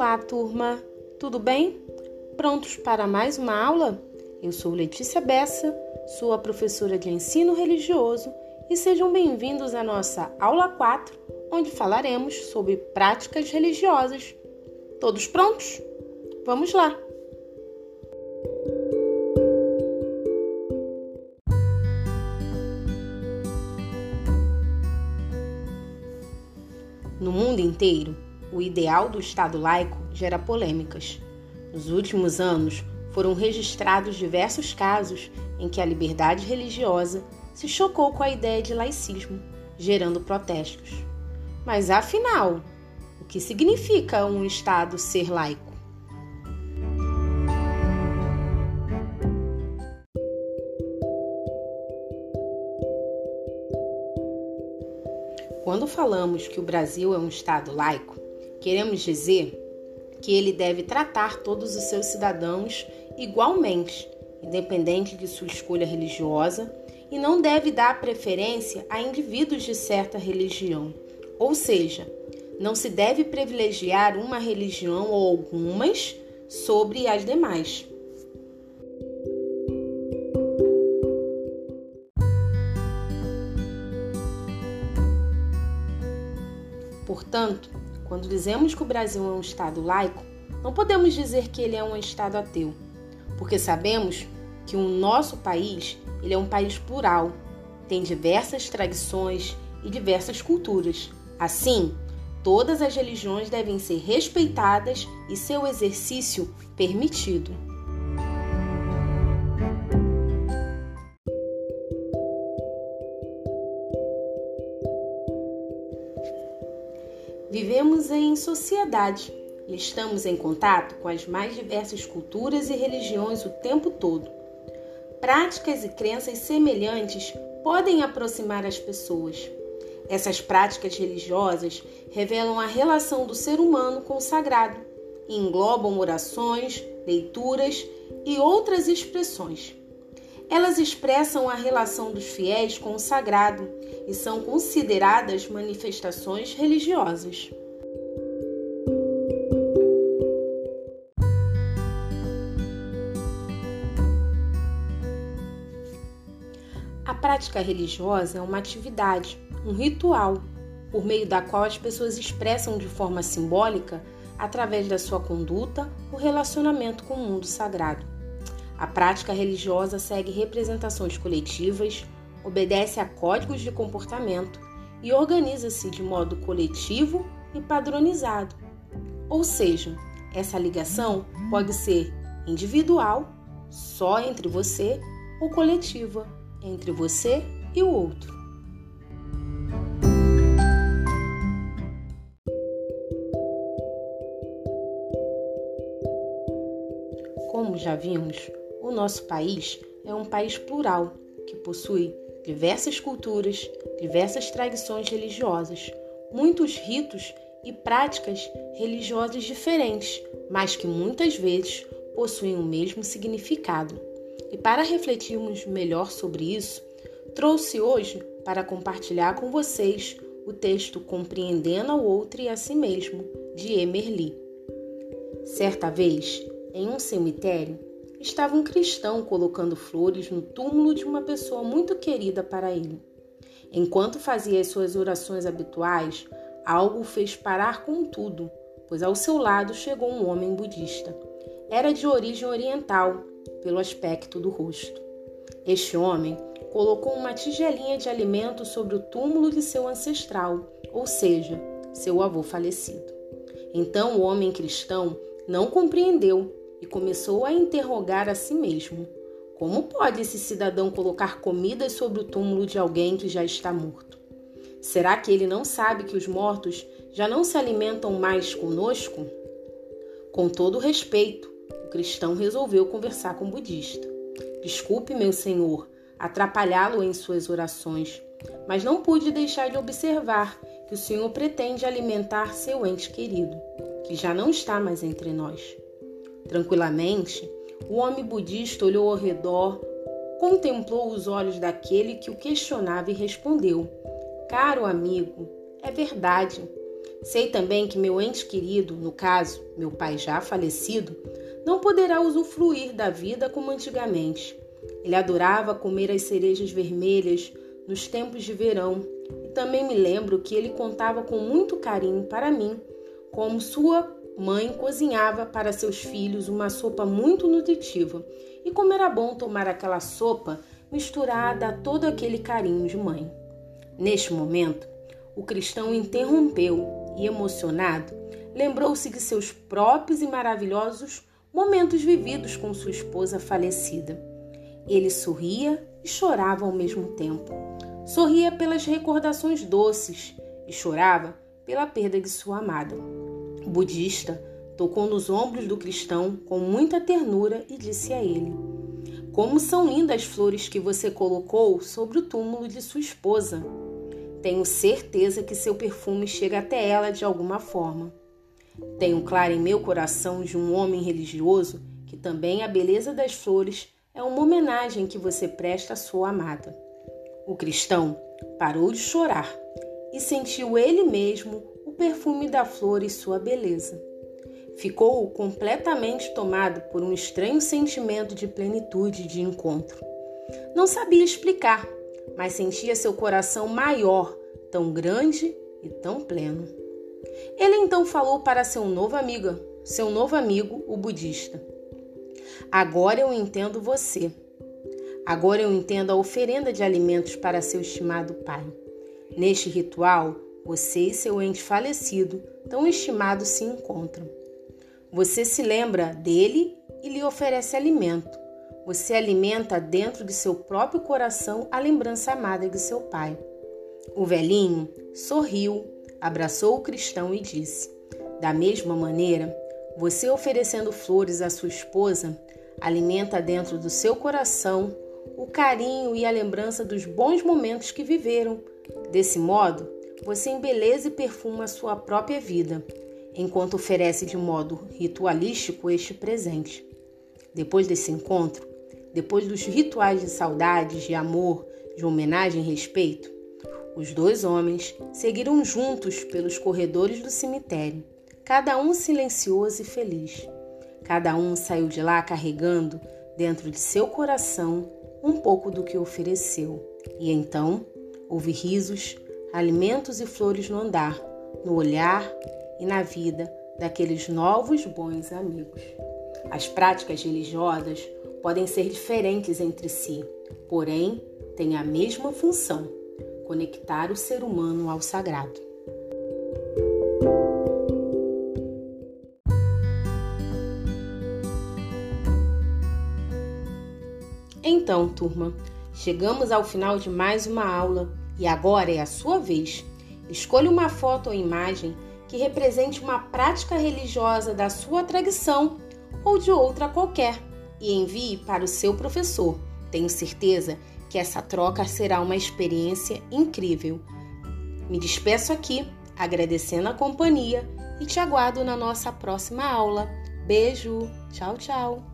Olá, turma! Tudo bem? Prontos para mais uma aula? Eu sou Letícia Bessa, sua professora de ensino religioso e sejam bem-vindos à nossa aula 4, onde falaremos sobre práticas religiosas. Todos prontos? Vamos lá! No mundo inteiro, o ideal do Estado laico gera polêmicas. Nos últimos anos, foram registrados diversos casos em que a liberdade religiosa se chocou com a ideia de laicismo, gerando protestos. Mas afinal, o que significa um Estado ser laico? Quando falamos que o Brasil é um Estado laico, queremos dizer que ele deve tratar todos os seus cidadãos igualmente, independente de sua escolha religiosa, e não deve dar preferência a indivíduos de certa religião. Ou seja, não se deve privilegiar uma religião ou algumas sobre as demais. Portanto, quando dizemos que o Brasil é um Estado laico, não podemos dizer que ele é um Estado ateu, porque sabemos que o nosso país ele é um país plural, tem diversas tradições e diversas culturas. Assim, todas as religiões devem ser respeitadas e seu exercício permitido. Vivemos em sociedade e estamos em contato com as mais diversas culturas e religiões o tempo todo. Práticas e crenças semelhantes podem aproximar as pessoas. Essas práticas religiosas revelam a relação do ser humano com o sagrado e englobam orações, leituras e outras expressões. Elas expressam a relação dos fiéis com o sagrado e são consideradas manifestações religiosas. A prática religiosa é uma atividade, um ritual, por meio da qual as pessoas expressam de forma simbólica, através da sua conduta, o relacionamento com o mundo sagrado. A prática religiosa segue representações coletivas, obedece a códigos de comportamento e organiza-se de modo coletivo e padronizado. Ou seja, essa ligação pode ser individual, só entre você, ou coletiva, entre você e o outro. Como já vimos, o nosso país é um país plural que possui diversas culturas, diversas tradições religiosas, muitos ritos e práticas religiosas diferentes, mas que muitas vezes possuem o mesmo significado. E para refletirmos melhor sobre isso, trouxe hoje para compartilhar com vocês o texto Compreendendo ao Outro e a Si Mesmo, de Emerli. Certa vez, em um cemitério, estava um cristão colocando flores no túmulo de uma pessoa muito querida para ele. Enquanto fazia as suas orações habituais, algo o fez parar com tudo, pois ao seu lado chegou um homem budista. Era de origem oriental, pelo aspecto do rosto. Este homem colocou uma tigelinha de alimento sobre o túmulo de seu ancestral, ou seja, seu avô falecido. Então o homem cristão não compreendeu e começou a interrogar a si mesmo: como pode esse cidadão colocar comida sobre o túmulo de alguém que já está morto? Será que ele não sabe que os mortos já não se alimentam mais conosco? Com todo respeito, o cristão resolveu conversar com o budista. Desculpe, meu senhor, atrapalhá-lo em suas orações, mas não pude deixar de observar que o senhor pretende alimentar seu ente querido, que já não está mais entre nós. Tranquilamente, o homem budista olhou ao redor, contemplou os olhos daquele que o questionava e respondeu: Caro amigo, é verdade. Sei também que meu ente querido, no caso, meu pai já falecido, não poderá usufruir da vida como antigamente. Ele adorava comer as cerejas vermelhas nos tempos de verão e também me lembro que ele contava com muito carinho para mim como sua mãe cozinhava para seus filhos uma sopa muito nutritiva e como era bom tomar aquela sopa misturada a todo aquele carinho de mãe. Neste momento, o cristão interrompeu e, emocionado, lembrou-se de seus próprios e maravilhosos momentos vividos com sua esposa falecida. Ele sorria e chorava ao mesmo tempo. Sorria pelas recordações doces e chorava pela perda de sua amada. O budista tocou nos ombros do cristão com muita ternura e disse a ele: Como são lindas as flores que você colocou sobre o túmulo de sua esposa. Tenho certeza que seu perfume chega até ela de alguma forma. Tenho claro em meu coração de um homem religioso que também a beleza das flores é uma homenagem que você presta à sua amada. O cristão parou de chorar e sentiu ele mesmo o perfume da flor e sua beleza. Ficou completamente tomado por um estranho sentimento de plenitude de encontro. Não sabia explicar, mas sentia seu coração maior, tão grande e tão pleno. Ele então falou para seu novo amigo, seu novo amigo, o budista. Agora eu entendo você. Agora eu entendo a oferenda de alimentos para seu estimado pai. Neste ritual, você e seu ente falecido, tão estimado, se encontram. Você se lembra dele e lhe oferece alimento. Você alimenta dentro de seu próprio coração a lembrança amada de seu pai. O velhinho sorriu, abraçou o cristão e disse: Da mesma maneira, você oferecendo flores à sua esposa alimenta dentro do seu coração o carinho e a lembrança dos bons momentos que viveram. Desse modo, você embeleza e perfuma a sua própria vida, enquanto oferece de modo ritualístico este presente. Depois desse encontro, depois dos rituais de saudade, de amor, de homenagem e respeito, os dois homens seguiram juntos pelos corredores do cemitério, cada um silencioso e feliz. Cada um saiu de lá carregando dentro de seu coração um pouco do que ofereceu. E então houve risos, alimentos e flores no andar, no olhar e na vida daqueles novos bons amigos. As práticas religiosas podem ser diferentes entre si, porém têm a mesma função: conectar o ser humano ao sagrado. Então, turma, chegamos ao final de mais uma aula e agora é a sua vez. Escolha uma foto ou imagem que represente uma prática religiosa da sua tradição ou de outra qualquer e envie para o seu professor. Tenho certeza que essa troca será uma experiência incrível. Me despeço aqui, agradecendo a companhia e te aguardo na nossa próxima aula. Beijo, tchau, tchau.